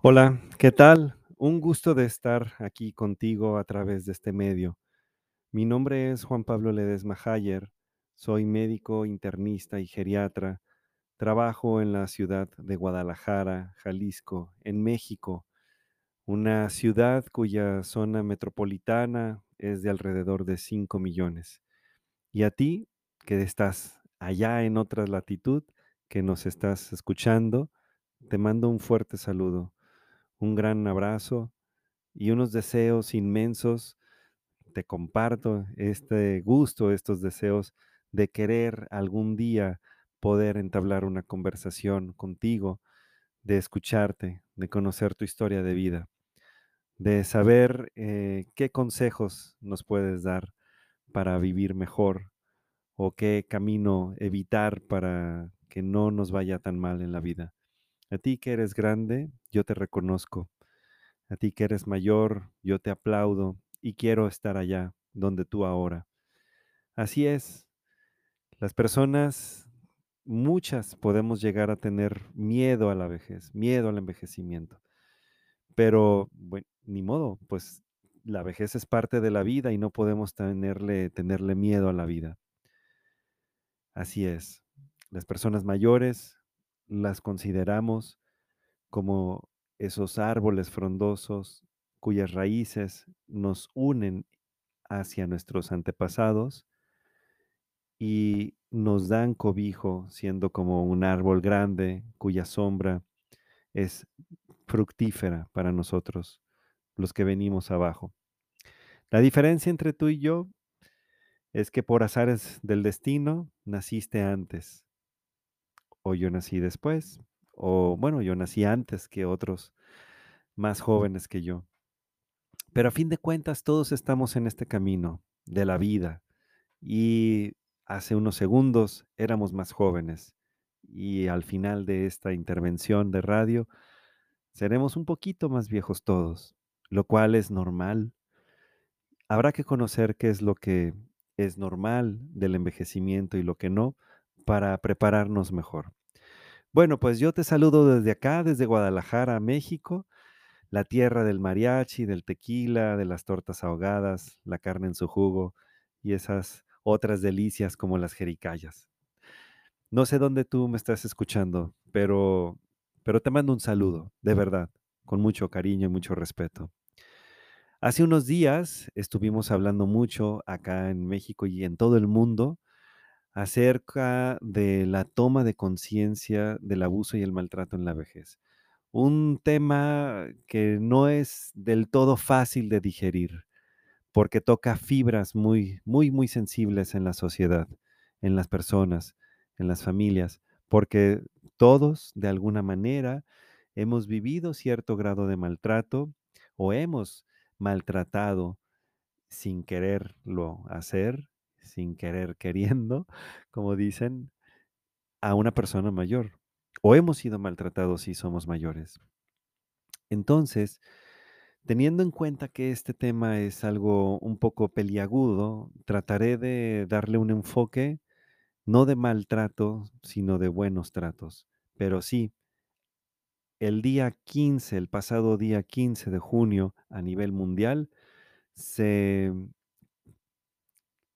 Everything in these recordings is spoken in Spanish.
Hola, ¿qué tal? Un gusto de estar aquí contigo a través de este medio. Mi nombre es Juan Pablo Ledesma Hayer, soy médico internista y geriatra. Trabajo en la ciudad de Guadalajara, Jalisco, en México, una ciudad cuya zona metropolitana es de alrededor de 5 millones. Y a ti, que estás allá en otra latitud, que nos estás escuchando, te mando un fuerte saludo, un gran abrazo y unos deseos inmensos. Te comparto este gusto, estos deseos de querer algún día poder entablar una conversación contigo, de escucharte, de conocer tu historia de vida, de saber eh, qué consejos nos puedes dar para vivir mejor o qué camino evitar para que no nos vaya tan mal en la vida. A ti que eres grande, yo te reconozco. A ti que eres mayor, yo te aplaudo y quiero estar allá donde tú ahora. Así es, las personas, muchas podemos llegar a tener miedo a la vejez, miedo al envejecimiento. Pero, bueno, ni modo, pues la vejez es parte de la vida y no podemos tenerle, tenerle miedo a la vida. Así es, las personas mayores las consideramos como esos árboles frondosos cuyas raíces nos unen hacia nuestros antepasados y nos dan cobijo siendo como un árbol grande cuya sombra es fructífera para nosotros, los que venimos abajo. La diferencia entre tú y yo es que por azares del destino naciste antes, o yo nací después, o bueno, yo nací antes que otros más jóvenes que yo. Pero a fin de cuentas todos estamos en este camino de la vida y hace unos segundos éramos más jóvenes y al final de esta intervención de radio seremos un poquito más viejos todos, lo cual es normal. Habrá que conocer qué es lo que es normal del envejecimiento y lo que no para prepararnos mejor. Bueno, pues yo te saludo desde acá, desde Guadalajara, México, la tierra del mariachi, del tequila, de las tortas ahogadas, la carne en su jugo y esas otras delicias como las jericayas. No sé dónde tú me estás escuchando, pero, pero te mando un saludo, de verdad, con mucho cariño y mucho respeto. Hace unos días estuvimos hablando mucho acá en México y en todo el mundo acerca de la toma de conciencia del abuso y el maltrato en la vejez. Un tema que no es del todo fácil de digerir, porque toca fibras muy, muy, muy sensibles en la sociedad, en las personas, en las familias, porque todos, de alguna manera, hemos vivido cierto grado de maltrato o hemos maltratado sin quererlo hacer, sin querer queriendo, como dicen, a una persona mayor. O hemos sido maltratados si somos mayores. Entonces, teniendo en cuenta que este tema es algo un poco peliagudo, trataré de darle un enfoque no de maltrato, sino de buenos tratos. Pero sí, el día 15, el pasado día 15 de junio a nivel mundial, se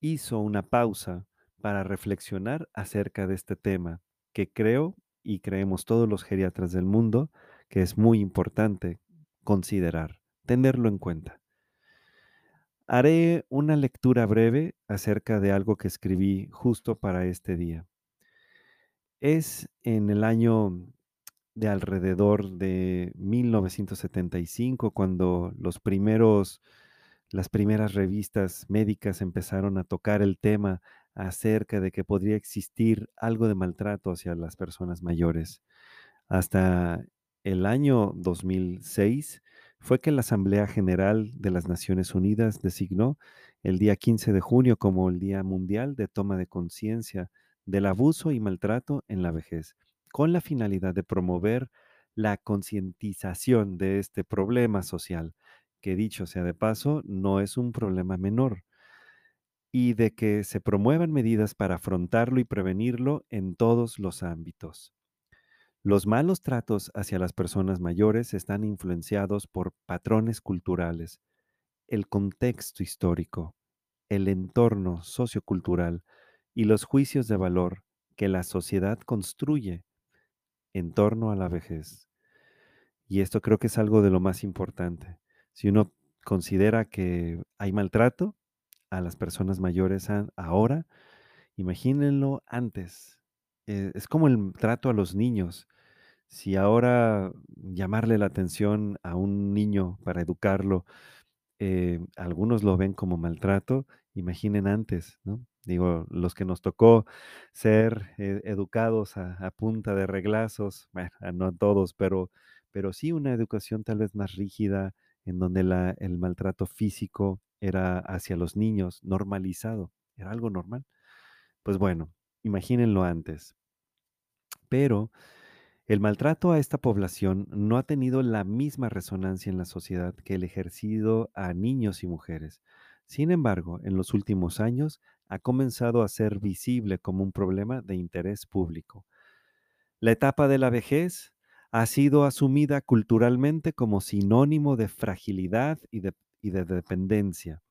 hizo una pausa para reflexionar acerca de este tema que creo y creemos todos los geriatras del mundo que es muy importante considerar, tenerlo en cuenta. Haré una lectura breve acerca de algo que escribí justo para este día. Es en el año de alrededor de 1975 cuando los primeros las primeras revistas médicas empezaron a tocar el tema acerca de que podría existir algo de maltrato hacia las personas mayores. Hasta el año 2006 fue que la Asamblea General de las Naciones Unidas designó el día 15 de junio como el Día Mundial de Toma de Conciencia del Abuso y Maltrato en la Vejez, con la finalidad de promover la concientización de este problema social que dicho sea de paso, no es un problema menor, y de que se promuevan medidas para afrontarlo y prevenirlo en todos los ámbitos. Los malos tratos hacia las personas mayores están influenciados por patrones culturales, el contexto histórico, el entorno sociocultural y los juicios de valor que la sociedad construye en torno a la vejez. Y esto creo que es algo de lo más importante. Si uno considera que hay maltrato a las personas mayores ahora, imagínenlo antes. Eh, es como el trato a los niños. Si ahora llamarle la atención a un niño para educarlo, eh, algunos lo ven como maltrato, imaginen antes, ¿no? Digo, los que nos tocó ser eh, educados a, a, punta de reglazos, bueno, no a todos, pero, pero sí una educación tal vez más rígida, en donde el maltrato físico era hacia los niños normalizado, era algo normal. Pues bueno, imagínenlo antes. Pero el maltrato a esta población no ha tenido la misma resonancia en la sociedad que el ejercido a niños y mujeres. Sin embargo, en los últimos años ha comenzado a ser visible como un problema de interés público. La etapa de la vejez ha sido asumida culturalmente como sinónimo de fragilidad y de, dependencia,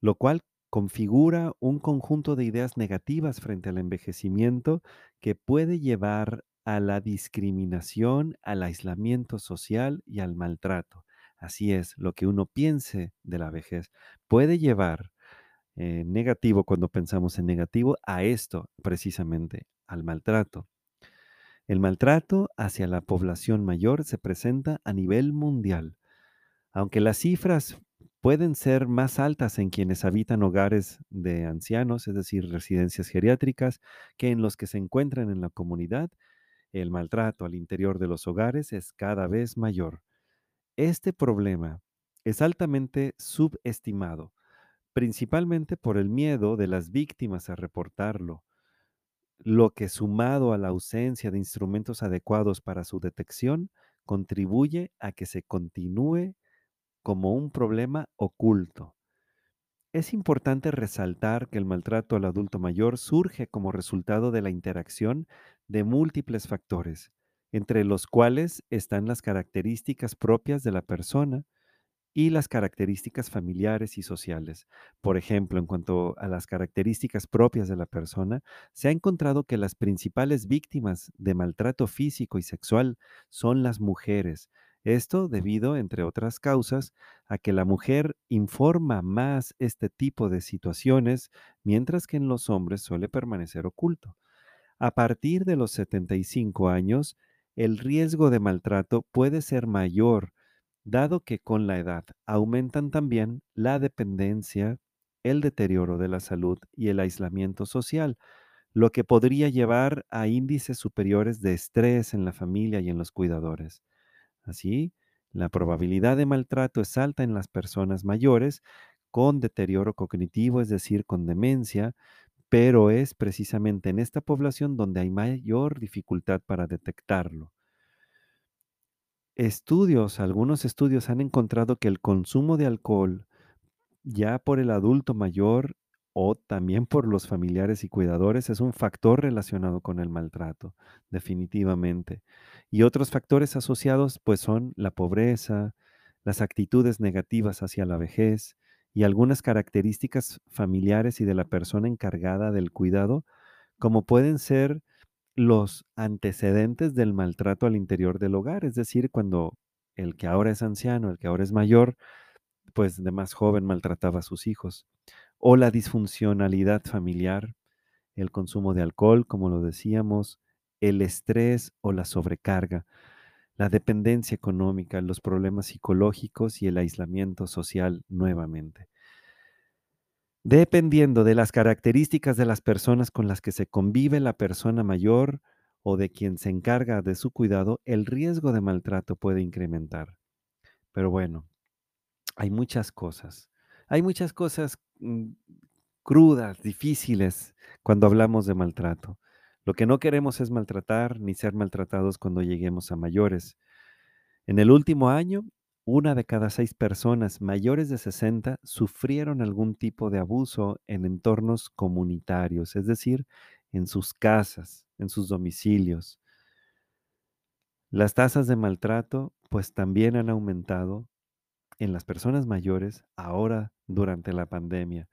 lo cual configura un conjunto de ideas negativas frente al envejecimiento que puede llevar a la discriminación, al aislamiento social y al maltrato. Así es, lo que uno piense de la vejez puede llevar eh, negativo cuando pensamos en negativo a esto precisamente, al maltrato. El maltrato hacia la población mayor se presenta a nivel mundial. Aunque las cifras pueden ser más altas en quienes habitan hogares de ancianos, es decir, residencias geriátricas, que en los que se encuentran en la comunidad, el maltrato al interior de los hogares es cada vez mayor. Este problema es altamente subestimado, principalmente por el miedo de las víctimas a reportarlo, lo que sumado a la ausencia de instrumentos adecuados para su detección, contribuye a que se continúe como un problema oculto. Es importante resaltar que el maltrato al adulto mayor surge como resultado de la interacción de múltiples factores, entre los cuales están las características propias de la persona y las características familiares y sociales. Por ejemplo, en cuanto a las características propias de la persona, se ha encontrado que las principales víctimas de maltrato físico y sexual son las mujeres, esto debido, entre otras causas, a que la mujer informa más este tipo de situaciones, mientras que en los hombres suele permanecer oculto. A partir de los 75 años, el riesgo de maltrato puede ser mayor, dado que con la edad aumentan también la dependencia, el deterioro de la salud y el aislamiento social, lo que podría llevar a índices superiores de estrés en la familia y en los cuidadores. Así, la probabilidad de maltrato es alta en las personas mayores con deterioro cognitivo, es decir, con demencia, pero es precisamente en esta población donde hay mayor dificultad para detectarlo. Estudios, algunos estudios han encontrado que el consumo de alcohol ya por el adulto mayor o también por los familiares y cuidadores es un factor relacionado con el maltrato, definitivamente. Y otros factores asociados pues son la pobreza, las actitudes negativas hacia la vejez y algunas características familiares y de la persona encargada del cuidado, como pueden ser los antecedentes del maltrato al interior del hogar, es decir, cuando el que ahora es anciano, el que ahora es mayor, pues de más joven maltrataba a sus hijos o la disfuncionalidad familiar, el consumo de alcohol, como lo decíamos, el estrés o la sobrecarga, la dependencia económica, los problemas psicológicos y el aislamiento social nuevamente. Dependiendo de las características de las personas con las que se convive la persona mayor o de quien se encarga de su cuidado, el riesgo de maltrato puede incrementar. Pero bueno, hay muchas cosas. Hay muchas cosas Mm, crudas, difíciles cuando hablamos de maltrato. Lo que no queremos es maltratar ni ser maltratados cuando lleguemos a mayores. En el último año, una de cada seis personas mayores de 60 sufrieron algún tipo de abuso en entornos comunitarios, es decir, en sus casas, en sus domicilios. Las tasas de maltrato, pues también han aumentado en las personas mayores ahora durante la pandemia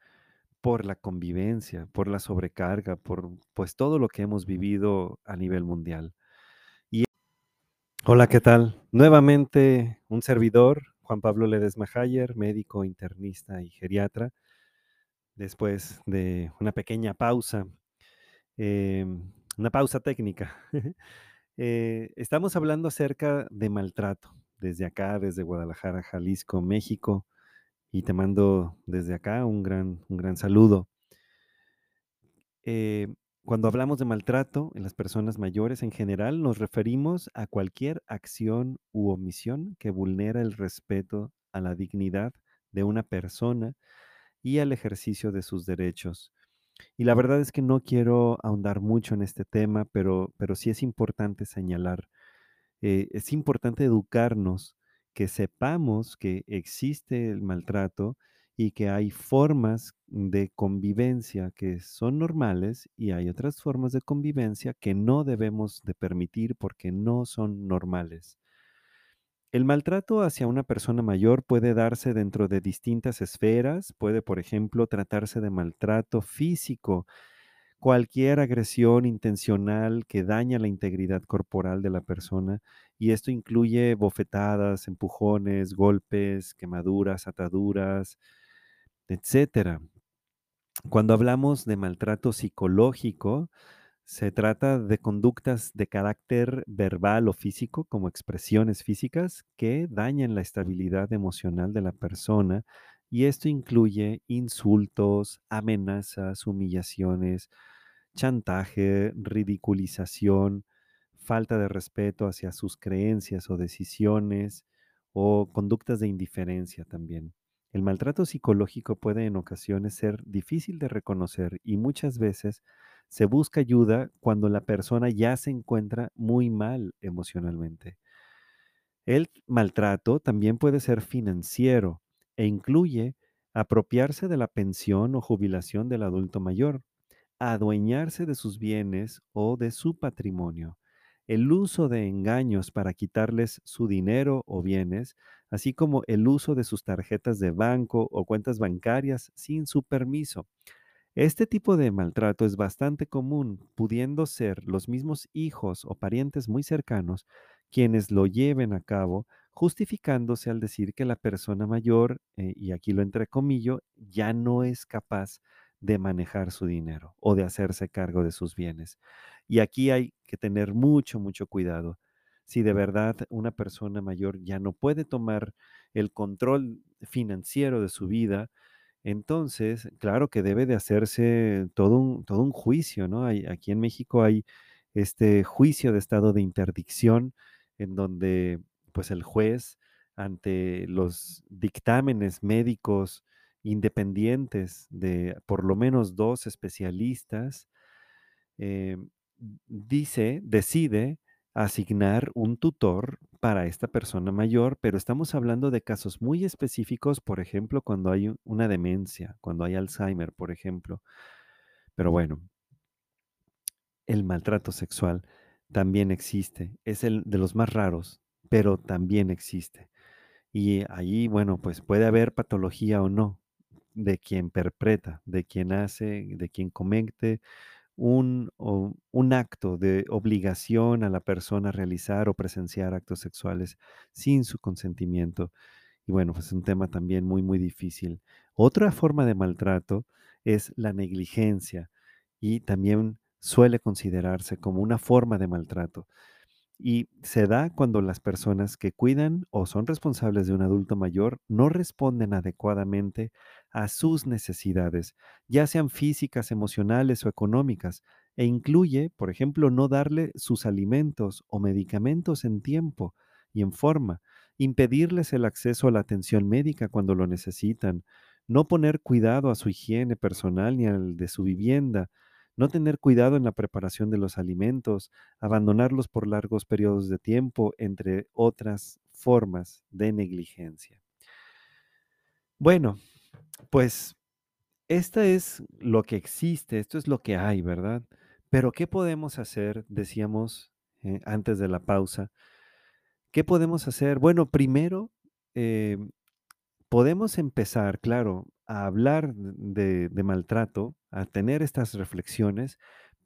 por la convivencia, por la sobrecarga, por pues todo lo que hemos vivido a nivel mundial. Hola, ¿qué tal? Nuevamente un servidor, Juan Pablo Ledesma Hayer, médico internista y geriatra, después de una pequeña pausa, em, una pausa técnica. Eh, estamos hablando acerca de maltrato desde acá, desde Guadalajara, Jalisco, México, y te mando desde acá un gran, un gran saludo. Eh, cuando hablamos de maltrato en las personas mayores en general, nos referimos a cualquier acción u omisión que vulnera el respeto a la dignidad de una persona y al ejercicio de sus derechos. Y la verdad es que no quiero ahondar mucho en este tema, pero, pero sí es importante señalar, eh, es importante educarnos, que sepamos que existe el maltrato y que hay formas de convivencia que son normales y hay otras formas de convivencia que no debemos de permitir porque no son normales. El maltrato hacia una persona mayor puede darse dentro de distintas esferas, puede, por ejemplo, tratarse de maltrato físico, cualquier agresión intencional que daña la integridad corporal de la persona, y esto incluye bofetadas, empujones, golpes, quemaduras, ataduras, etcétera. Cuando hablamos de maltrato psicológico, se trata de conductas de carácter verbal o físico, como expresiones físicas, que dañan la estabilidad emocional de la persona y esto incluye insultos, amenazas, humillaciones, chantaje, ridiculización, falta de respeto hacia sus creencias o decisiones o conductas de indiferencia también. El maltrato psicológico puede en ocasiones ser difícil de reconocer y muchas veces se busca ayuda cuando la persona ya se encuentra muy mal emocionalmente. El maltrato también puede ser financiero e incluye apropiarse de la pensión o jubilación del adulto mayor, adueñarse de sus bienes o de su patrimonio, el uso de engaños para quitarles su dinero o bienes, así como el uso de sus tarjetas de banco o cuentas bancarias sin su permiso, este tipo de maltrato es bastante común, pudiendo ser los mismos hijos o parientes muy cercanos quienes lo lleven a cabo, justificándose al decir que la persona mayor, eh, y aquí lo entrecomillo, ya no es capaz de manejar su dinero o de hacerse cargo de sus bienes. Y aquí hay que tener mucho, mucho cuidado. Si de verdad una persona mayor ya no puede tomar el control financiero de su vida, entonces, claro que debe de hacerse todo un, todo un juicio, ¿no? Hay, aquí en México hay este juicio de estado de interdicción en donde pues el juez ante los dictámenes médicos independientes de por lo menos dos especialistas, eh, dice, decide asignar un tutor para esta persona mayor, pero estamos hablando de casos muy específicos, por ejemplo, cuando hay una demencia, cuando hay Alzheimer, por ejemplo. Pero bueno, el maltrato sexual también existe, es el de los más raros, pero también existe. Y ahí, bueno, pues puede haber patología o no de quien perpetra, de quien hace, de quien comete un, un acto de obligación a la persona a realizar o presenciar actos sexuales sin su consentimiento. Y bueno, pues es un tema también muy, muy difícil. Otra forma de maltrato es la negligencia y también suele considerarse como una forma de maltrato. Y se da cuando las personas que cuidan o son responsables de un adulto mayor no responden adecuadamente a sus necesidades, ya sean físicas, emocionales o económicas, e incluye, por ejemplo, no darle sus alimentos o medicamentos en tiempo y en forma, impedirles el acceso a la atención médica cuando lo necesitan, no poner cuidado a su higiene personal ni al de su vivienda, no tener cuidado en la preparación de los alimentos, abandonarlos por largos periodos de tiempo, entre otras formas de negligencia. Bueno, pues esta es lo que existe, esto es lo que hay, ¿verdad? Pero ¿qué podemos hacer? Decíamos eh, antes de la pausa, ¿Qué podemos hacer? Bueno, primero, em, podemos empezar, claro, a hablar de de maltrato, a tener estas reflexiones,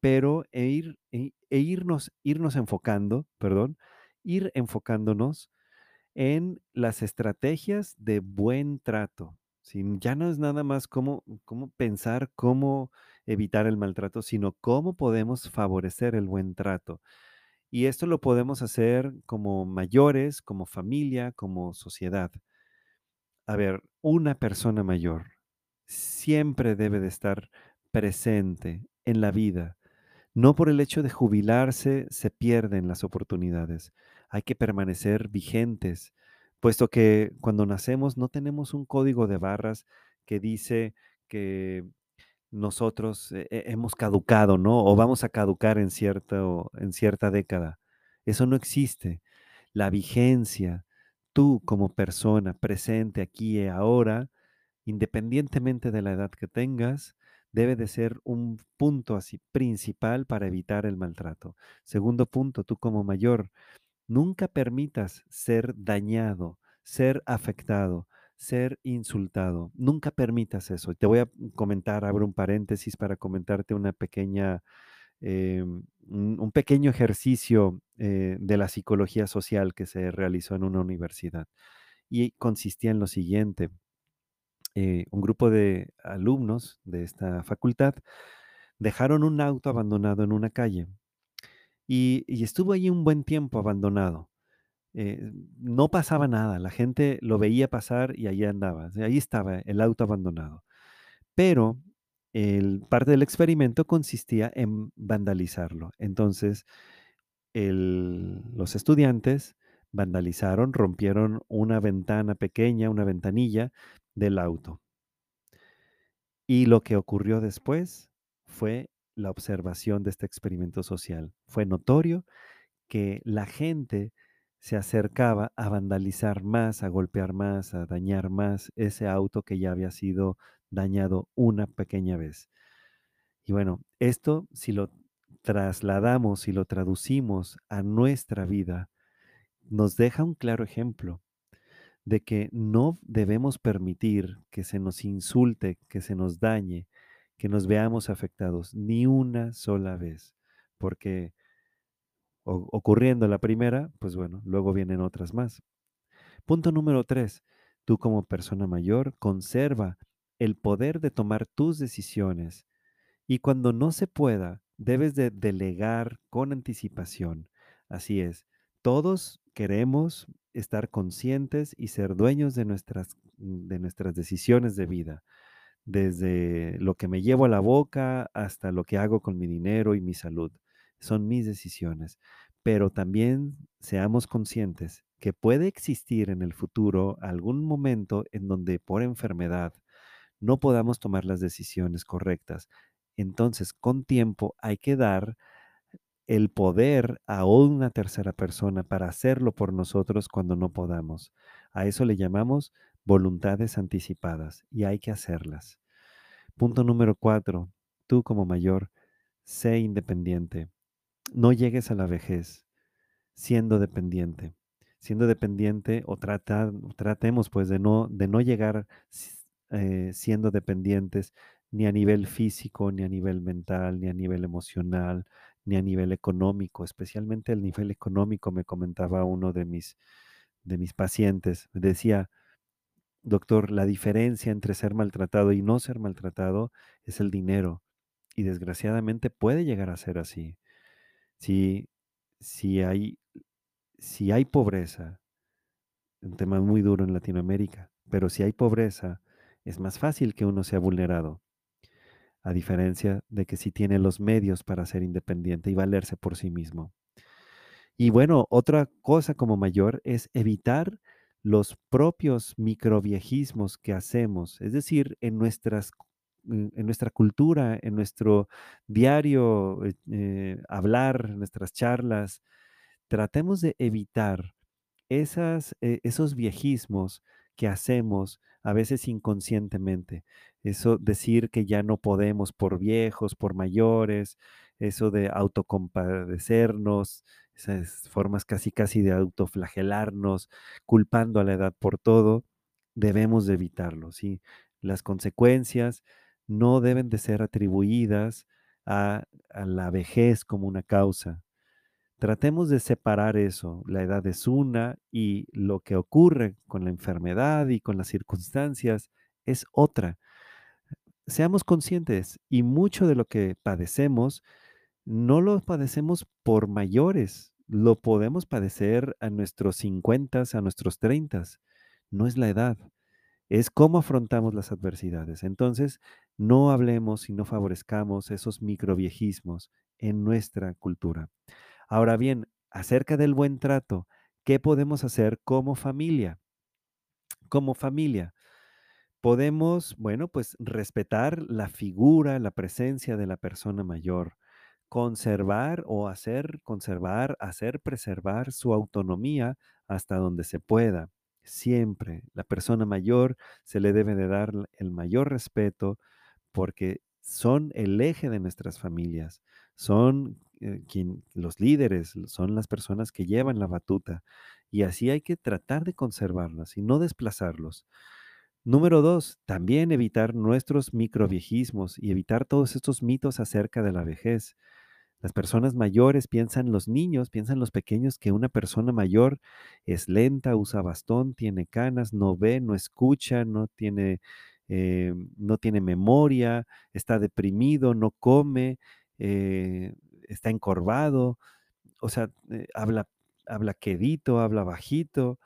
pero e ir e e irnos irnos enfocando, perdón, ir enfocándonos en las estrategias de buen trato. Ya no es nada más cómo cómo pensar cómo evitar el maltrato, sino cómo podemos favorecer el buen trato. Y esto lo podemos hacer como mayores, como familia, como sociedad. A ver, una persona mayor siempre debe de estar presente en la vida. No por el hecho de jubilarse se pierden las oportunidades. Hay que permanecer vigentes, puesto que cuando nacemos no tenemos un código de barras que dice que nosotros he- he- hemos caducado, ¿no? O vamos a caducar en en cierta década. Eso no existe. La vigencia, tú como persona presente aquí y ahora, independientemente de la edad que tengas, debe de ser un punto así principal para evitar el maltrato. Segundo punto, tú como mayor, nunca permitas ser dañado, ser afectado, ser insultado. Nunca permitas eso. Te voy a comentar, abro un paréntesis para comentarte una pequeña, un, un pequeño ejercicio eh, de la psicología social que se realizó en una universidad. Y consistía en lo siguiente eh, un grupo de alumnos de esta facultad dejaron un auto abandonado en una calle y, y estuvo ahí un buen tiempo abandonado. Eh, no pasaba nada, la gente lo veía pasar y ahí andaba, ahí estaba el auto abandonado. Pero el, parte del experimento consistía en vandalizarlo. Entonces, el- los estudiantes vandalizaron, rompieron una ventana pequeña, una ventanilla del auto. Y lo que ocurrió después fue la observación de este experimento social. Fue notorio que la gente se acercaba a vandalizar más, a golpear más, a dañar más ese auto que ya había sido dañado una pequeña vez. Y bueno, esto si lo trasladamos, si lo traducimos a nuestra vida, nos deja un claro ejemplo de que no debemos permitir que se nos insulte, que se nos dañe, que nos veamos afectados ni una sola vez, porque o- ocurriendo la primera, pues bueno, luego vienen otras más. Punto número tres, tú como persona mayor conserva el poder de tomar tus decisiones y cuando no se pueda, debes de delegar con anticipación. Así es, todos queremos estar conscientes y ser dueños de nuestras, de nuestras decisiones de vida, desde lo que me llevo a la boca hasta lo que hago con mi dinero y mi salud. Son mis decisiones, pero también seamos conscientes que puede existir en el futuro algún momento en donde por enfermedad, no podamos tomar las decisiones correctas. Entonces, con tiempo hay que dar el poder a una tercera persona para hacerlo por nosotros cuando no podamos. A eso le llamamos voluntades anticipadas y hay que hacerlas. Punto número cuatro, tú como mayor, sé independiente. No llegues a la vejez siendo dependiente. Siendo dependiente o tratemos pues de no, de no llegar eh, siendo dependientes ni a nivel físico, ni a nivel mental, ni a nivel emocional, ni a nivel económico, especialmente el nivel económico, me comentaba uno de mis, de mis pacientes. Me decía, doctor, la diferencia entre ser maltratado y no ser maltratado es el dinero. Y desgraciadamente puede llegar a ser así. Si, si hay si hay pobreza, un tema muy duro en Latinoamérica, pero si hay pobreza, es más fácil que uno sea vulnerado, a diferencia de que si tiene los medios para ser independiente y valerse por sí mismo. Y bueno, otra cosa como mayor es evitar los propios microviejismos que hacemos, es decir, en nuestras en nuestra cultura, en nuestro diario eh, eh, hablar, en nuestras charlas, tratemos de evitar eh, esos viejismos que hacemos a veces inconscientemente. Eso decir que ya no podemos por viejos, por mayores, eso de autocompadecernos, esas formas casi casi de autoflagelarnos, culpando a la edad por todo, debemos de evitarlo, ¿sí? Las consecuencias no deben de ser atribuidas a la vejez como una causa. Tratemos de separar eso. La edad es una y lo que ocurre con la enfermedad y con las circunstancias es otra. Seamos conscientes y mucho de lo que padecemos no lo padecemos por mayores, lo podemos padecer a nuestros 50, a nuestros 30. No es la edad, es cómo afrontamos las adversidades. Entonces, no hablemos y no favorezcamos esos microviejismos en nuestra cultura. Ahora bien, acerca del buen trato, ¿qué podemos hacer como familia? Como familia, podemos, bueno, pues respetar la figura, la presencia de la persona mayor, conservar o hacer conservar, hacer preservar su autonomía hasta donde se pueda. Siempre la persona mayor se le debe de dar el mayor respeto porque son el eje de nuestras familias, son eh, los líderes, son las personas que llevan la batuta y así hay que tratar de conservarlas y no desplazarlos. Número dos, también evitar nuestros microviejismos y evitar todos estos mitos acerca de la vejez. Las personas mayores piensan, los niños piensan los pequeños que una persona mayor es lenta, usa bastón, tiene canas, no ve, no escucha, no tiene, eh, no tiene memoria, está deprimido, no come, eh, está encorvado, o sea, eh, habla, habla quedito, habla bajito,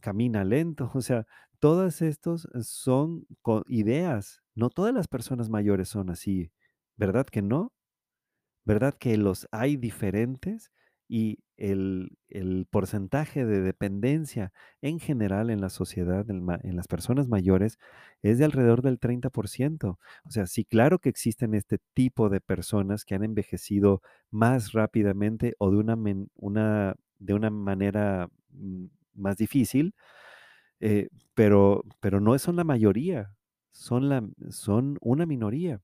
camina lento, o sea, todas estos son ideas. No todas las personas mayores son así, ¿verdad que no? ¿Verdad que los hay diferentes? Y el, porcentaje de dependencia en general en la sociedad, en, las personas mayores, es de alrededor del 30%. O sea, sí, claro que existen este tipo de personas que han envejecido más rápidamente o de una, una, de una manera mm, más difícil, eh, pero, pero no son la mayoría, son, la, son una minoría.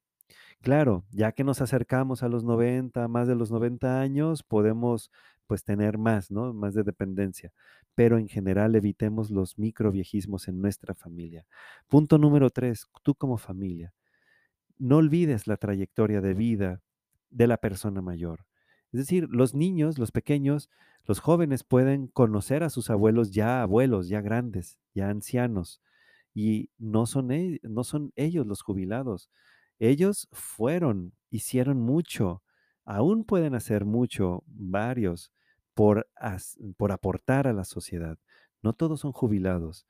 Claro, ya que nos acercamos a los 90, más de los 90 años, podemos pues tener más, ¿no? Más de dependencia. Pero en general evitemos los microviejismos en nuestra familia. Punto número tres, tú como familia, no olvides la trayectoria de vida de la persona mayor. Es decir, los niños, los pequeños, los jóvenes pueden conocer a sus abuelos ya abuelos, ya grandes, ya ancianos, y no son, e, ellos los jubilados ellos fueron, hicieron mucho, aún pueden hacer mucho, varios, por aportar a la sociedad. No todos son jubilados,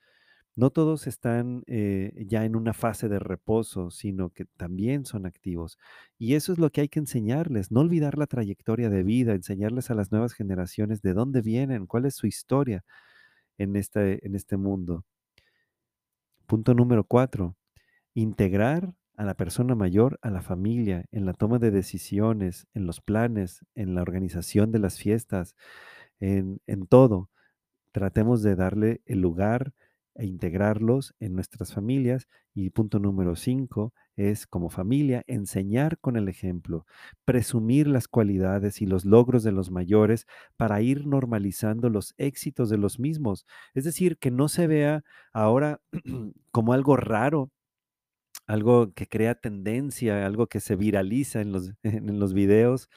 no todos están eh, ya en una fase de reposo, sino que también son activos. Y eso es lo que hay que enseñarles, no olvidar la trayectoria de vida, enseñarles a las nuevas generaciones de dónde vienen, cuál es su historia en este, en este mundo. Punto número cuatro, integrar a la persona mayor, a la familia, en la toma de decisiones, en los planes, en la organización de las fiestas, en, todo. Tratemos de darle el lugar e integrarlos en nuestras familias. Y punto número cinco es, como familia, enseñar con el ejemplo, presumir las cualidades y los logros de los mayores para ir normalizando los éxitos de los mismos. Es decir, que no se vea ahora como algo raro algo que crea tendencia, algo que se viraliza en los, en los videos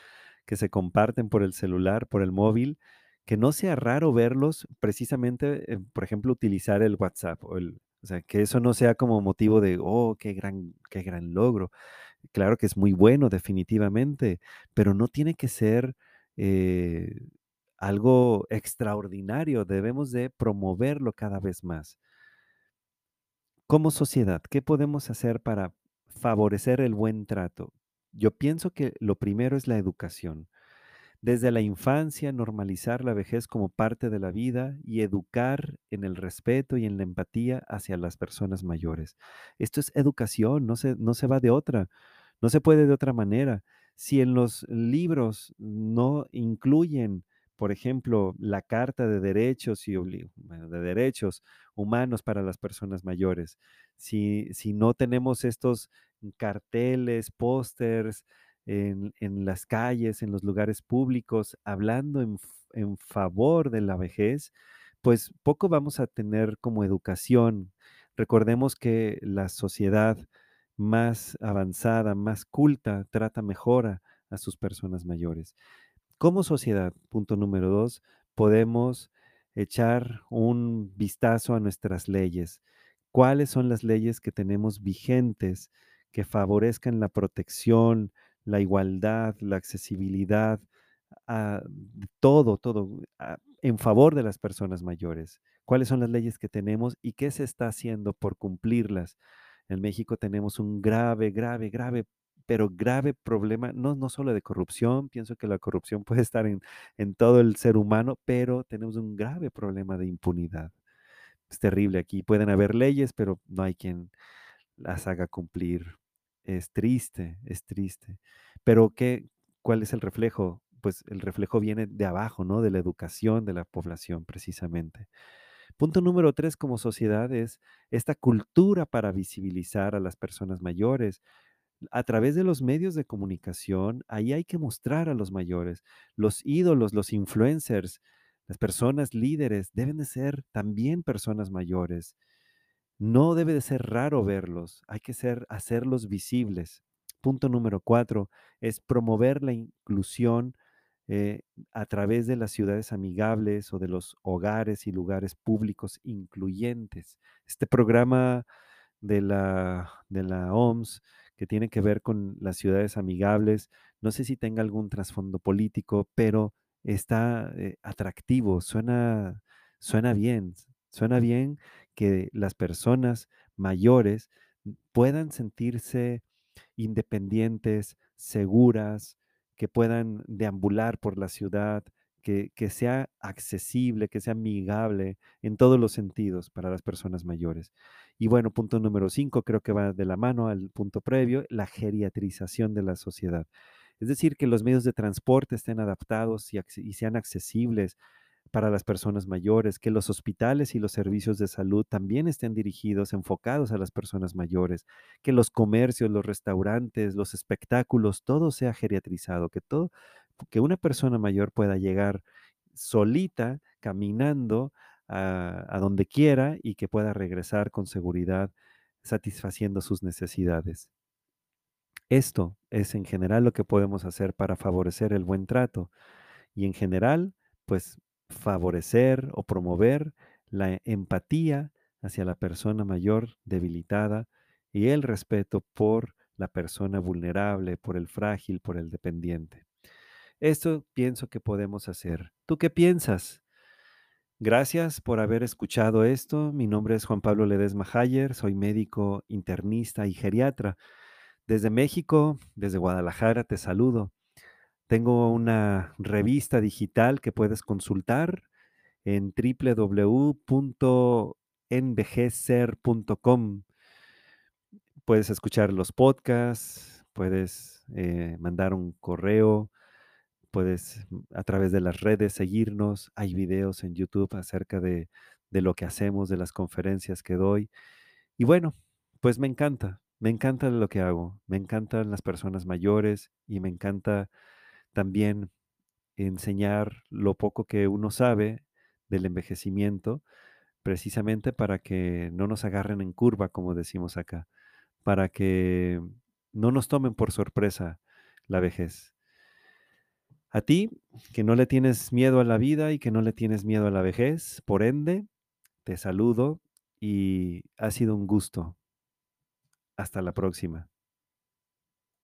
que se comparten por el celular, por el móvil, que no sea raro verlos precisamente, eh, por ejemplo, utilizar el WhatsApp o, el, sea, que eso no sea como motivo de, oh, qué gran, qué gran logro. Claro que es muy bueno, definitivamente, pero no tiene que ser eh, algo extraordinario. Debemos de promoverlo cada vez más. Como sociedad, ¿qué podemos hacer para favorecer el buen trato? Yo pienso que lo primero es la educación. Desde la infancia, normalizar la vejez como parte de la vida y educar en el respeto y en la empatía hacia las personas mayores. Esto es educación, no se, no se va de otra, no se puede de otra manera. Si en los libros no incluyen por ejemplo, la Carta de Derechos y de Derechos Humanos para las personas mayores. Si, si no tenemos estos carteles, pósters, en, las calles, en los lugares públicos, hablando en favor de la vejez, pues poco vamos a tener como educación. Recordemos que la sociedad más avanzada, más culta, trata mejor a, a sus personas mayores. Como sociedad, punto número dos, podemos echar un vistazo a nuestras leyes. ¿Cuáles son las leyes que tenemos vigentes que favorezcan la protección, la igualdad, la accesibilidad, a de todo, todo, a en favor de las personas mayores? ¿Cuáles son las leyes que tenemos y qué se está haciendo por cumplirlas? En México tenemos un grave, grave, grave pero grave problema, no, no solo de corrupción, pienso que la corrupción puede estar en, en todo el ser humano, pero tenemos un grave problema de impunidad. Es terrible aquí. Pueden haber leyes, pero no hay quien las haga cumplir. Es triste, es triste. Pero ¿qué, ¿cuál es el reflejo? Pues el reflejo viene de abajo, ¿no? De la educación de la población, precisamente. Punto número tres como sociedad es esta cultura para visibilizar a las personas mayores a través de los medios de comunicación, ahí hay que mostrar a los mayores, los ídolos, los influencers, las personas líderes deben de ser también personas mayores. No debe de ser raro verlos, hay que ser, hacerlos visibles. Punto número cuatro es promover la inclusión eh, a través de las ciudades amigables o de los hogares y lugares públicos incluyentes. Este programa de la, de la OMS que tiene que ver con las ciudades amigables. No sé si tenga algún trasfondo político, pero está eh, atractivo, suena, suena bien, suena bien que las personas mayores puedan sentirse independientes, seguras, que puedan deambular por la ciudad, que, que sea accesible, que sea amigable en todos los sentidos para las personas mayores. Y bueno, punto número cinco, creo que va de la mano al punto previo, la geriatrización de la sociedad. Es decir, que los medios de transporte estén adaptados y, y sean accesibles para las personas mayores, que los hospitales y los servicios de salud también estén dirigidos, enfocados a las personas mayores, que los comercios, los restaurantes, los espectáculos, todo sea geriatrizado, que todo, que una persona mayor pueda llegar solita, caminando a, a donde quiera y que pueda regresar con seguridad, satisfaciendo sus necesidades. Esto es en general lo que podemos hacer para favorecer el buen trato y en general, pues favorecer o promover la empatía hacia la persona mayor debilitada y el respeto por la persona vulnerable, por el frágil, por el dependiente. Esto pienso que podemos hacer. ¿Tú qué piensas? Gracias por haber escuchado esto. Mi nombre es Juan Pablo Ledesma Hayer, soy médico internista y geriatra. Desde México, desde Guadalajara, te saludo. Tengo una revista digital que puedes consultar en www.envejecer.com. Puedes escuchar los podcasts, puedes eh, mandar un correo, puedes mm, a través de las redes seguirnos. Hay videos en YouTube acerca de, de lo que hacemos, de las conferencias que doy. Y bueno, pues me encanta, me encanta lo que hago, me encantan las personas mayores y me encanta también enseñar lo poco que uno sabe del envejecimiento, precisamente para que no nos agarren en curva, como decimos acá, para que no nos tomen por sorpresa la vejez. A ti, que no le tienes miedo a la vida y que no le tienes miedo a la vejez, por ende, te saludo y ha sido un gusto. Hasta la próxima.